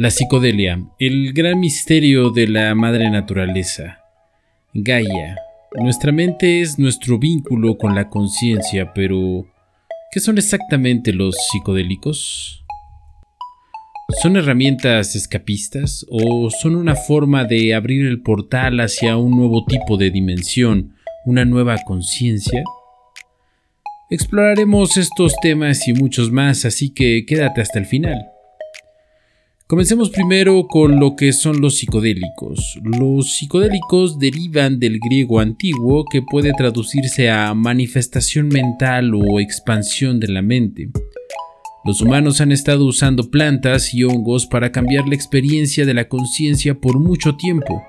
La psicodelia, el gran misterio de la madre naturaleza. Gaia. Nuestra mente es nuestro vínculo con la conciencia, pero ¿qué son exactamente los psicodélicos? ¿Son herramientas escapistas o son una forma de abrir el portal hacia un nuevo tipo de dimensión, una nueva conciencia? Exploraremos estos temas y muchos más, así que quédate hasta el final. Comencemos primero con lo que son los psicodélicos. Los psicodélicos derivan del griego antiguo que puede traducirse a manifestación mental o expansión de la mente. Los humanos han estado usando plantas y hongos para cambiar la experiencia de la conciencia por mucho tiempo,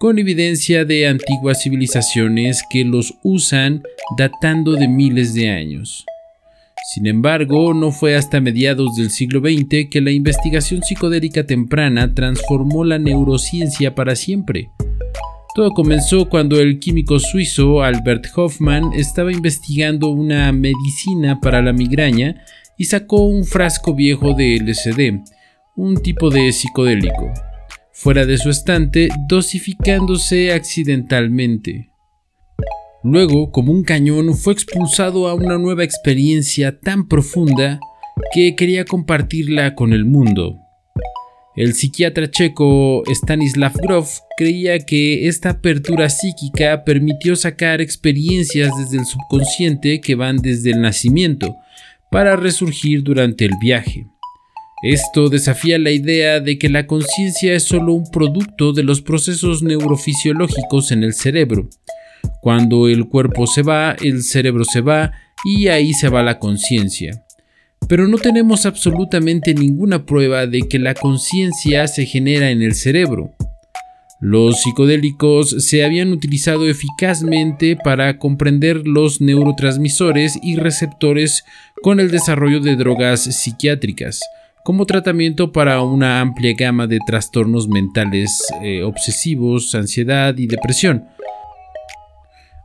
con evidencia de antiguas civilizaciones que los usan datando de miles de años. Sin embargo, no fue hasta mediados del siglo XX que la investigación psicodélica temprana transformó la neurociencia para siempre. Todo comenzó cuando el químico suizo Albert Hoffman estaba investigando una medicina para la migraña y sacó un frasco viejo de LSD, un tipo de psicodélico, fuera de su estante, dosificándose accidentalmente. Luego, como un cañón, fue expulsado a una nueva experiencia tan profunda que quería compartirla con el mundo. El psiquiatra checo Stanislav Grof creía que esta apertura psíquica permitió sacar experiencias desde el subconsciente que van desde el nacimiento para resurgir durante el viaje. Esto desafía la idea de que la conciencia es solo un producto de los procesos neurofisiológicos en el cerebro, cuando el cuerpo se va, el cerebro se va y ahí se va la conciencia. Pero no tenemos absolutamente ninguna prueba de que la conciencia se genera en el cerebro. Los psicodélicos se habían utilizado eficazmente para comprender los neurotransmisores y receptores con el desarrollo de drogas psiquiátricas, como tratamiento para una amplia gama de trastornos mentales eh, obsesivos, ansiedad y depresión,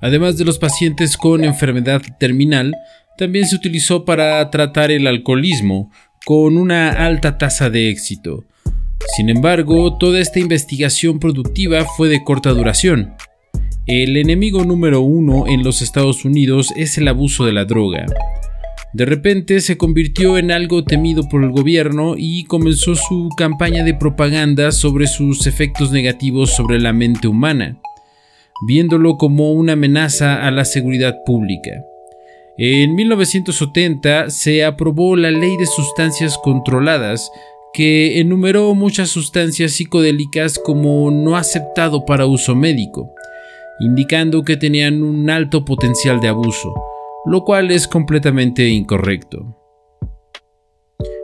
Además de los pacientes con enfermedad terminal, también se utilizó para tratar el alcoholismo, con una alta tasa de éxito. Sin embargo, toda esta investigación productiva fue de corta duración. El enemigo número uno en los Estados Unidos es el abuso de la droga. De repente se convirtió en algo temido por el gobierno y comenzó su campaña de propaganda sobre sus efectos negativos sobre la mente humana viéndolo como una amenaza a la seguridad pública. En 1970 se aprobó la Ley de Sustancias Controladas, que enumeró muchas sustancias psicodélicas como no aceptado para uso médico, indicando que tenían un alto potencial de abuso, lo cual es completamente incorrecto.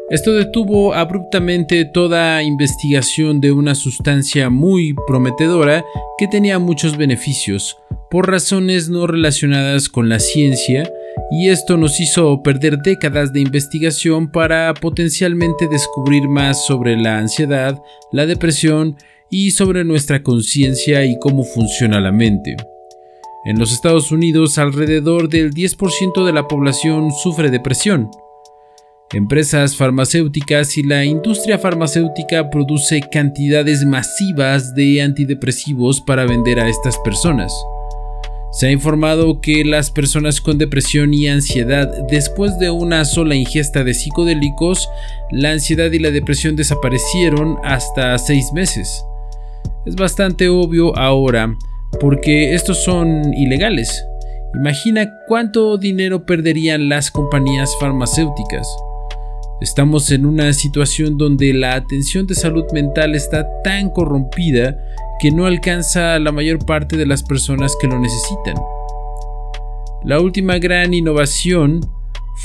Esto detuvo abruptamente toda investigación de una sustancia muy prometedora que tenía muchos beneficios, por razones no relacionadas con la ciencia, y esto nos hizo perder décadas de investigación para potencialmente descubrir más sobre la ansiedad, la depresión y sobre nuestra conciencia y cómo funciona la mente. En los Estados Unidos alrededor del 10% de la población sufre depresión, empresas farmacéuticas y la industria farmacéutica produce cantidades masivas de antidepresivos para vender a estas personas. Se ha informado que las personas con depresión y ansiedad después de una sola ingesta de psicodélicos, la ansiedad y la depresión desaparecieron hasta seis meses. Es bastante obvio ahora porque estos son ilegales. Imagina cuánto dinero perderían las compañías farmacéuticas. Estamos en una situación donde la atención de salud mental está tan corrompida que no alcanza a la mayor parte de las personas que lo necesitan. La última gran innovación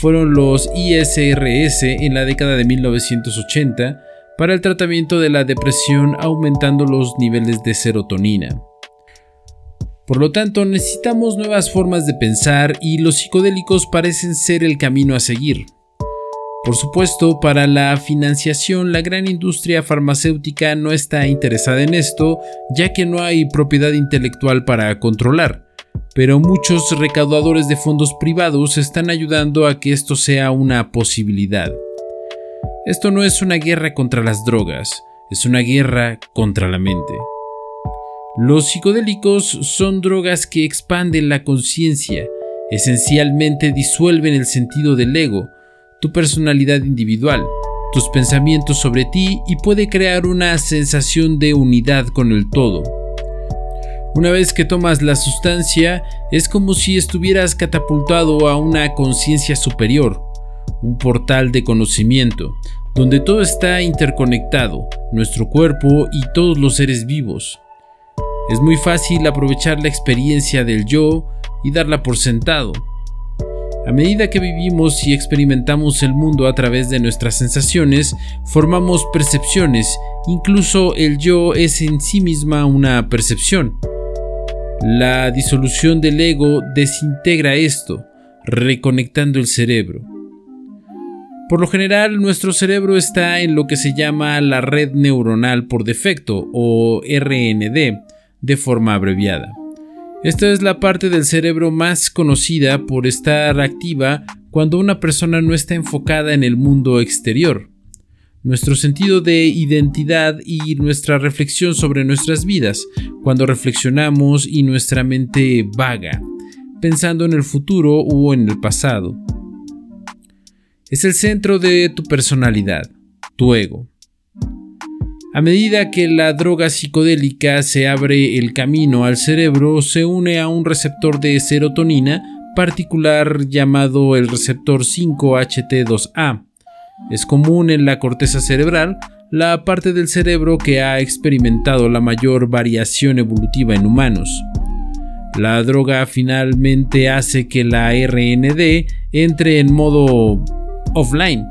fueron los ISRS en la década de 1980 para el tratamiento de la depresión aumentando los niveles de serotonina. Por lo tanto, necesitamos nuevas formas de pensar y los psicodélicos parecen ser el camino a seguir. Por supuesto, para la financiación la gran industria farmacéutica no está interesada en esto, ya que no hay propiedad intelectual para controlar, pero muchos recaudadores de fondos privados están ayudando a que esto sea una posibilidad. Esto no es una guerra contra las drogas, es una guerra contra la mente. Los psicodélicos son drogas que expanden la conciencia, esencialmente disuelven el sentido del ego, tu personalidad individual, tus pensamientos sobre ti y puede crear una sensación de unidad con el todo. Una vez que tomas la sustancia, es como si estuvieras catapultado a una conciencia superior, un portal de conocimiento, donde todo está interconectado, nuestro cuerpo y todos los seres vivos. Es muy fácil aprovechar la experiencia del yo y darla por sentado. A medida que vivimos y experimentamos el mundo a través de nuestras sensaciones, formamos percepciones, incluso el yo es en sí misma una percepción. La disolución del ego desintegra esto, reconectando el cerebro. Por lo general, nuestro cerebro está en lo que se llama la red neuronal por defecto, o RND, de forma abreviada. Esta es la parte del cerebro más conocida por estar activa cuando una persona no está enfocada en el mundo exterior. Nuestro sentido de identidad y nuestra reflexión sobre nuestras vidas, cuando reflexionamos y nuestra mente vaga, pensando en el futuro o en el pasado. Es el centro de tu personalidad, tu ego. A medida que la droga psicodélica se abre el camino al cerebro, se une a un receptor de serotonina particular llamado el receptor 5HT2A. Es común en la corteza cerebral, la parte del cerebro que ha experimentado la mayor variación evolutiva en humanos. La droga finalmente hace que la RND entre en modo offline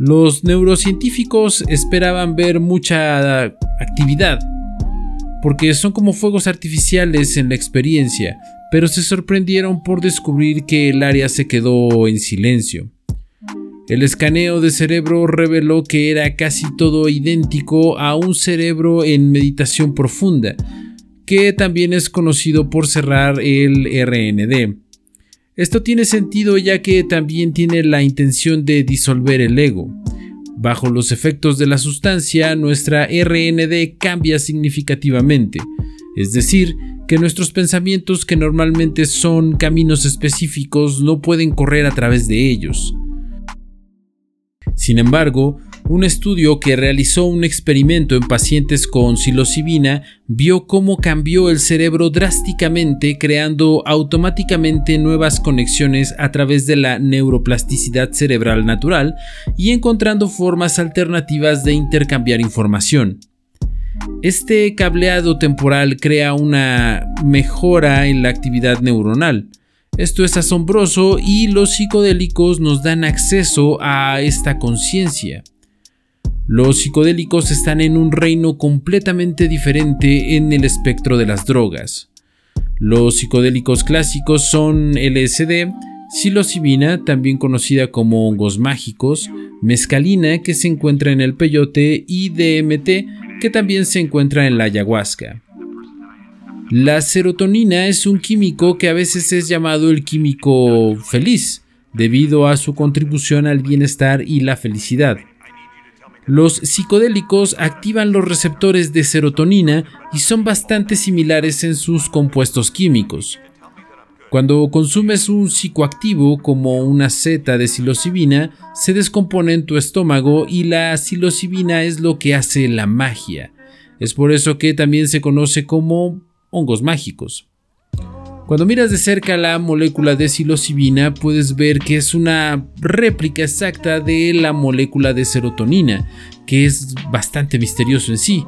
los neurocientíficos esperaban ver mucha actividad, porque son como fuegos artificiales en la experiencia, pero se sorprendieron por descubrir que el área se quedó en silencio. El escaneo de cerebro reveló que era casi todo idéntico a un cerebro en meditación profunda, que también es conocido por cerrar el RND. Esto tiene sentido ya que también tiene la intención de disolver el ego. Bajo los efectos de la sustancia, nuestra RND cambia significativamente, es decir, que nuestros pensamientos que normalmente son caminos específicos no pueden correr a través de ellos. Sin embargo, un estudio que realizó un experimento en pacientes con psilocibina vio cómo cambió el cerebro drásticamente creando automáticamente nuevas conexiones a través de la neuroplasticidad cerebral natural y encontrando formas alternativas de intercambiar información. Este cableado temporal crea una mejora en la actividad neuronal. Esto es asombroso y los psicodélicos nos dan acceso a esta conciencia. Los psicodélicos están en un reino completamente diferente en el espectro de las drogas. Los psicodélicos clásicos son LSD, psilocibina, también conocida como hongos mágicos, mescalina, que se encuentra en el peyote, y DMT, que también se encuentra en la ayahuasca. La serotonina es un químico que a veces es llamado el químico feliz, debido a su contribución al bienestar y la felicidad. Los psicodélicos activan los receptores de serotonina y son bastante similares en sus compuestos químicos. Cuando consumes un psicoactivo como una seta de psilocibina, se descompone en tu estómago y la psilocibina es lo que hace la magia. Es por eso que también se conoce como hongos mágicos. Cuando miras de cerca la molécula de psilocibina, puedes ver que es una réplica exacta de la molécula de serotonina, que es bastante misterioso en sí.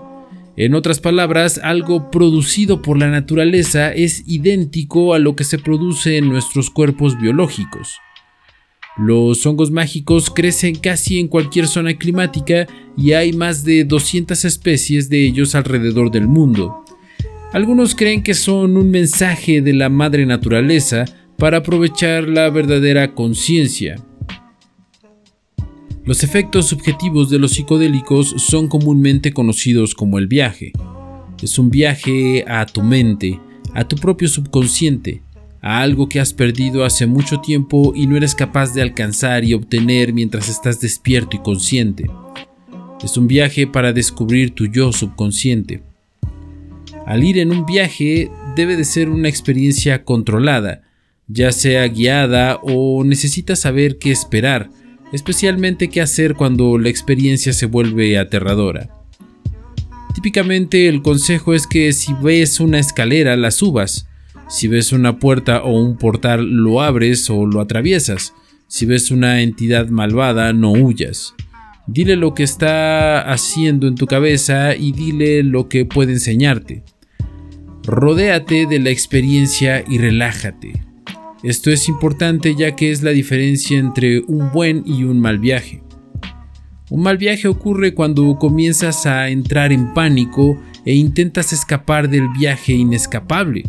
En otras palabras, algo producido por la naturaleza es idéntico a lo que se produce en nuestros cuerpos biológicos. Los hongos mágicos crecen casi en cualquier zona climática y hay más de 200 especies de ellos alrededor del mundo. Algunos creen que son un mensaje de la madre naturaleza para aprovechar la verdadera conciencia. Los efectos subjetivos de los psicodélicos son comúnmente conocidos como el viaje. Es un viaje a tu mente, a tu propio subconsciente, a algo que has perdido hace mucho tiempo y no eres capaz de alcanzar y obtener mientras estás despierto y consciente. Es un viaje para descubrir tu yo subconsciente. Al ir en un viaje debe de ser una experiencia controlada, ya sea guiada o necesitas saber qué esperar, especialmente qué hacer cuando la experiencia se vuelve aterradora. Típicamente el consejo es que si ves una escalera la subas, si ves una puerta o un portal lo abres o lo atraviesas, si ves una entidad malvada no huyas. Dile lo que está haciendo en tu cabeza y dile lo que puede enseñarte. Rodéate de la experiencia y relájate. Esto es importante ya que es la diferencia entre un buen y un mal viaje. Un mal viaje ocurre cuando comienzas a entrar en pánico e intentas escapar del viaje inescapable.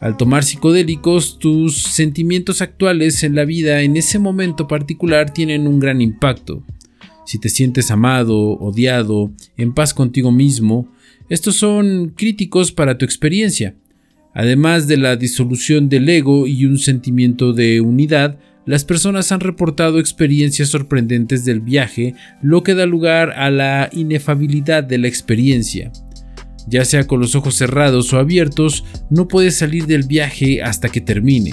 Al tomar psicodélicos, tus sentimientos actuales en la vida en ese momento particular tienen un gran impacto. Si te sientes amado, odiado, en paz contigo mismo, estos son críticos para tu experiencia. Además de la disolución del ego y un sentimiento de unidad, las personas han reportado experiencias sorprendentes del viaje, lo que da lugar a la inefabilidad de la experiencia. Ya sea con los ojos cerrados o abiertos, no puedes salir del viaje hasta que termine.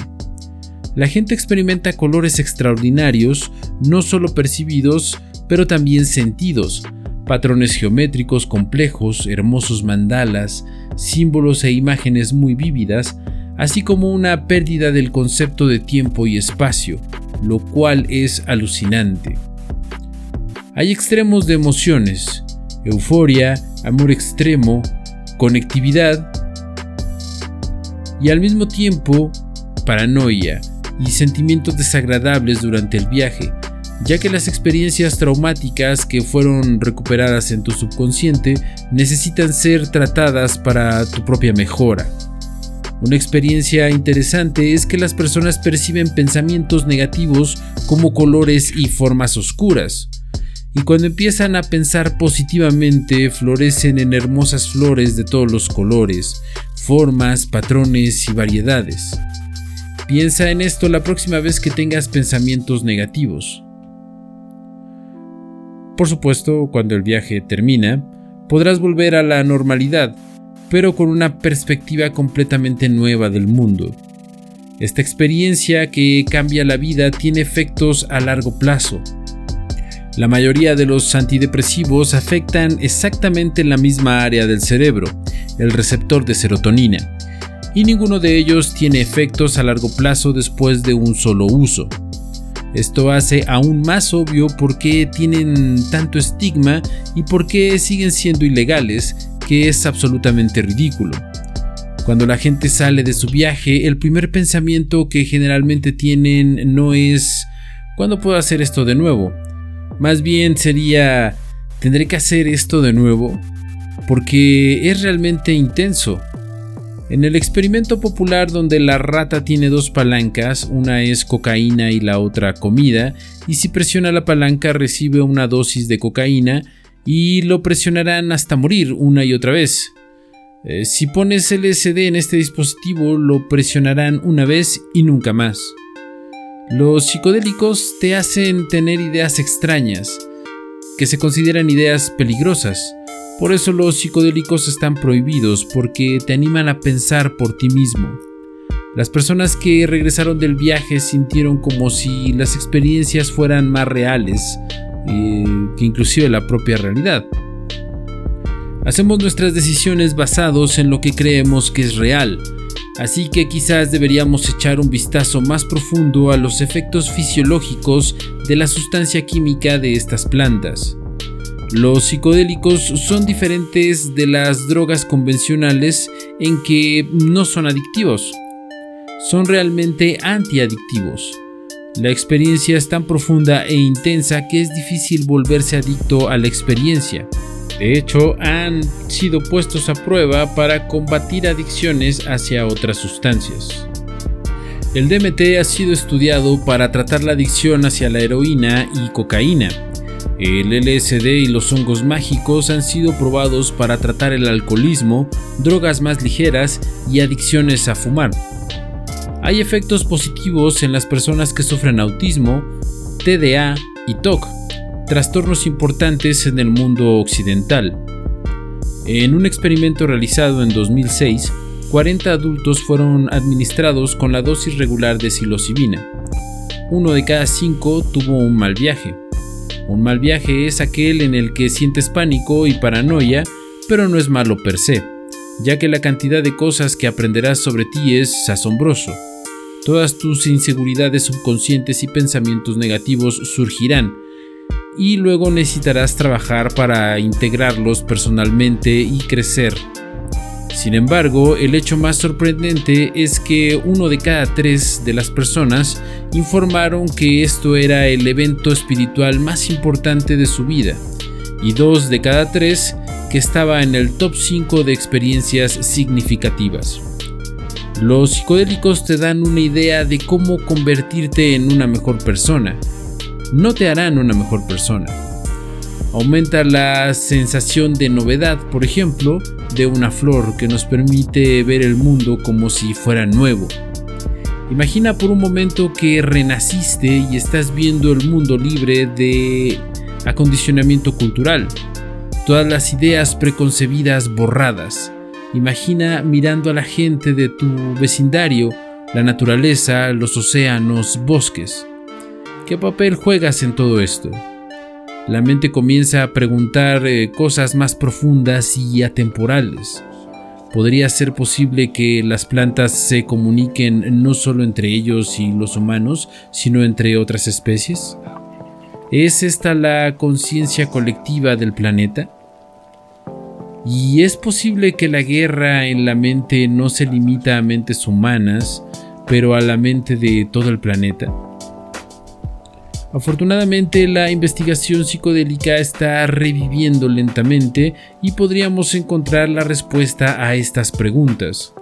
La gente experimenta colores extraordinarios, no solo percibidos, pero también sentidos, patrones geométricos complejos, hermosos mandalas, símbolos e imágenes muy vívidas, así como una pérdida del concepto de tiempo y espacio, lo cual es alucinante. Hay extremos de emociones, euforia, amor extremo, conectividad y al mismo tiempo paranoia y sentimientos desagradables durante el viaje, ya que las experiencias traumáticas que fueron recuperadas en tu subconsciente necesitan ser tratadas para tu propia mejora. Una experiencia interesante es que las personas perciben pensamientos negativos como colores y formas oscuras, y cuando empiezan a pensar positivamente florecen en hermosas flores de todos los colores, formas, patrones y variedades. Piensa en esto la próxima vez que tengas pensamientos negativos. Por supuesto, cuando el viaje termina, podrás volver a la normalidad, pero con una perspectiva completamente nueva del mundo. Esta experiencia que cambia la vida tiene efectos a largo plazo. La mayoría de los antidepresivos afectan exactamente la misma área del cerebro, el receptor de serotonina, y ninguno de ellos tiene efectos a largo plazo después de un solo uso. Esto hace aún más obvio por qué tienen tanto estigma y por qué siguen siendo ilegales, que es absolutamente ridículo. Cuando la gente sale de su viaje, el primer pensamiento que generalmente tienen no es ¿cuándo puedo hacer esto de nuevo? Más bien sería ¿tendré que hacer esto de nuevo? Porque es realmente intenso. En el experimento popular donde la rata tiene dos palancas, una es cocaína y la otra comida, y si presiona la palanca recibe una dosis de cocaína y lo presionarán hasta morir una y otra vez. Eh, si pones LSD en este dispositivo lo presionarán una vez y nunca más. Los psicodélicos te hacen tener ideas extrañas, que se consideran ideas peligrosas, por eso los psicodélicos están prohibidos porque te animan a pensar por ti mismo. Las personas que regresaron del viaje sintieron como si las experiencias fueran más reales eh, que inclusive la propia realidad. Hacemos nuestras decisiones basados en lo que creemos que es real, así que quizás deberíamos echar un vistazo más profundo a los efectos fisiológicos de la sustancia química de estas plantas. Los psicodélicos son diferentes de las drogas convencionales en que no son adictivos. Son realmente antiadictivos. La experiencia es tan profunda e intensa que es difícil volverse adicto a la experiencia. De hecho, han sido puestos a prueba para combatir adicciones hacia otras sustancias. El DMT ha sido estudiado para tratar la adicción hacia la heroína y cocaína el LSD y los hongos mágicos han sido probados para tratar el alcoholismo, drogas más ligeras y adicciones a fumar. Hay efectos positivos en las personas que sufren autismo, TDA y TOC. trastornos importantes en el mundo occidental. En un experimento realizado en 2006, 40 adultos fueron administrados con la dosis regular de psilocibina. Uno de cada cinco tuvo un mal viaje. Un mal viaje es aquel en el que sientes pánico y paranoia, pero no es malo per se, ya que la cantidad de cosas que aprenderás sobre ti es asombroso. Todas tus inseguridades subconscientes y pensamientos negativos surgirán, y luego necesitarás trabajar para integrarlos personalmente y crecer sin embargo, el hecho más sorprendente es que uno de cada tres de las personas informaron que esto era el evento espiritual más importante de su vida, y dos de cada tres que estaba en el top 5 de experiencias significativas. Los psicodélicos te dan una idea de cómo convertirte en una mejor persona. No te harán una mejor persona Aumenta la sensación de novedad, por ejemplo, de una flor que nos permite ver el mundo como si fuera nuevo. Imagina por un momento que renaciste y estás viendo el mundo libre de acondicionamiento cultural, todas las ideas preconcebidas borradas. Imagina mirando a la gente de tu vecindario, la naturaleza, los océanos, bosques. ¿Qué papel juegas en todo esto? La mente comienza a preguntar eh, cosas más profundas y atemporales. ¿Podría ser posible que las plantas se comuniquen no solo entre ellos y los humanos, sino entre otras especies? ¿Es esta la conciencia colectiva del planeta? ¿Y es posible que la guerra en la mente no se limita a mentes humanas, pero a la mente de todo el planeta? Afortunadamente la investigación psicodélica está reviviendo lentamente y podríamos encontrar la respuesta a estas preguntas.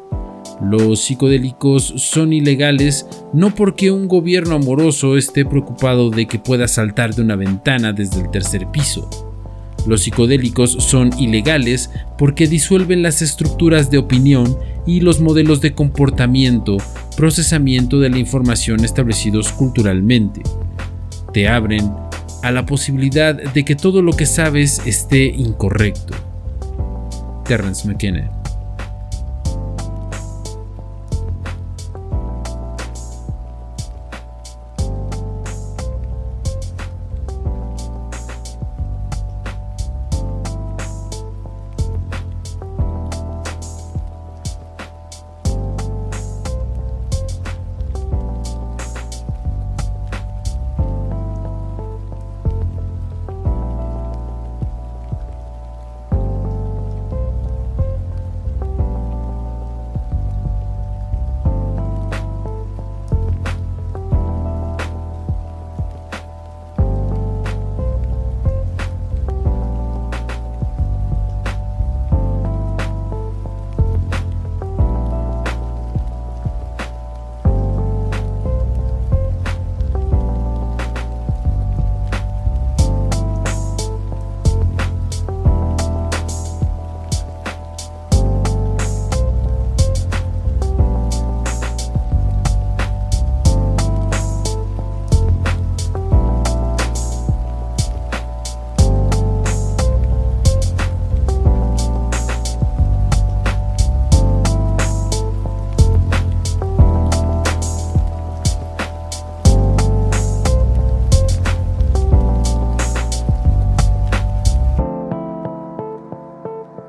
Los psicodélicos son ilegales no porque un gobierno amoroso esté preocupado de que pueda saltar de una ventana desde el tercer piso. Los psicodélicos son ilegales porque disuelven las estructuras de opinión y los modelos de comportamiento, procesamiento de la información establecidos culturalmente te abren a la posibilidad de que todo lo que sabes esté incorrecto. Terrence McKenna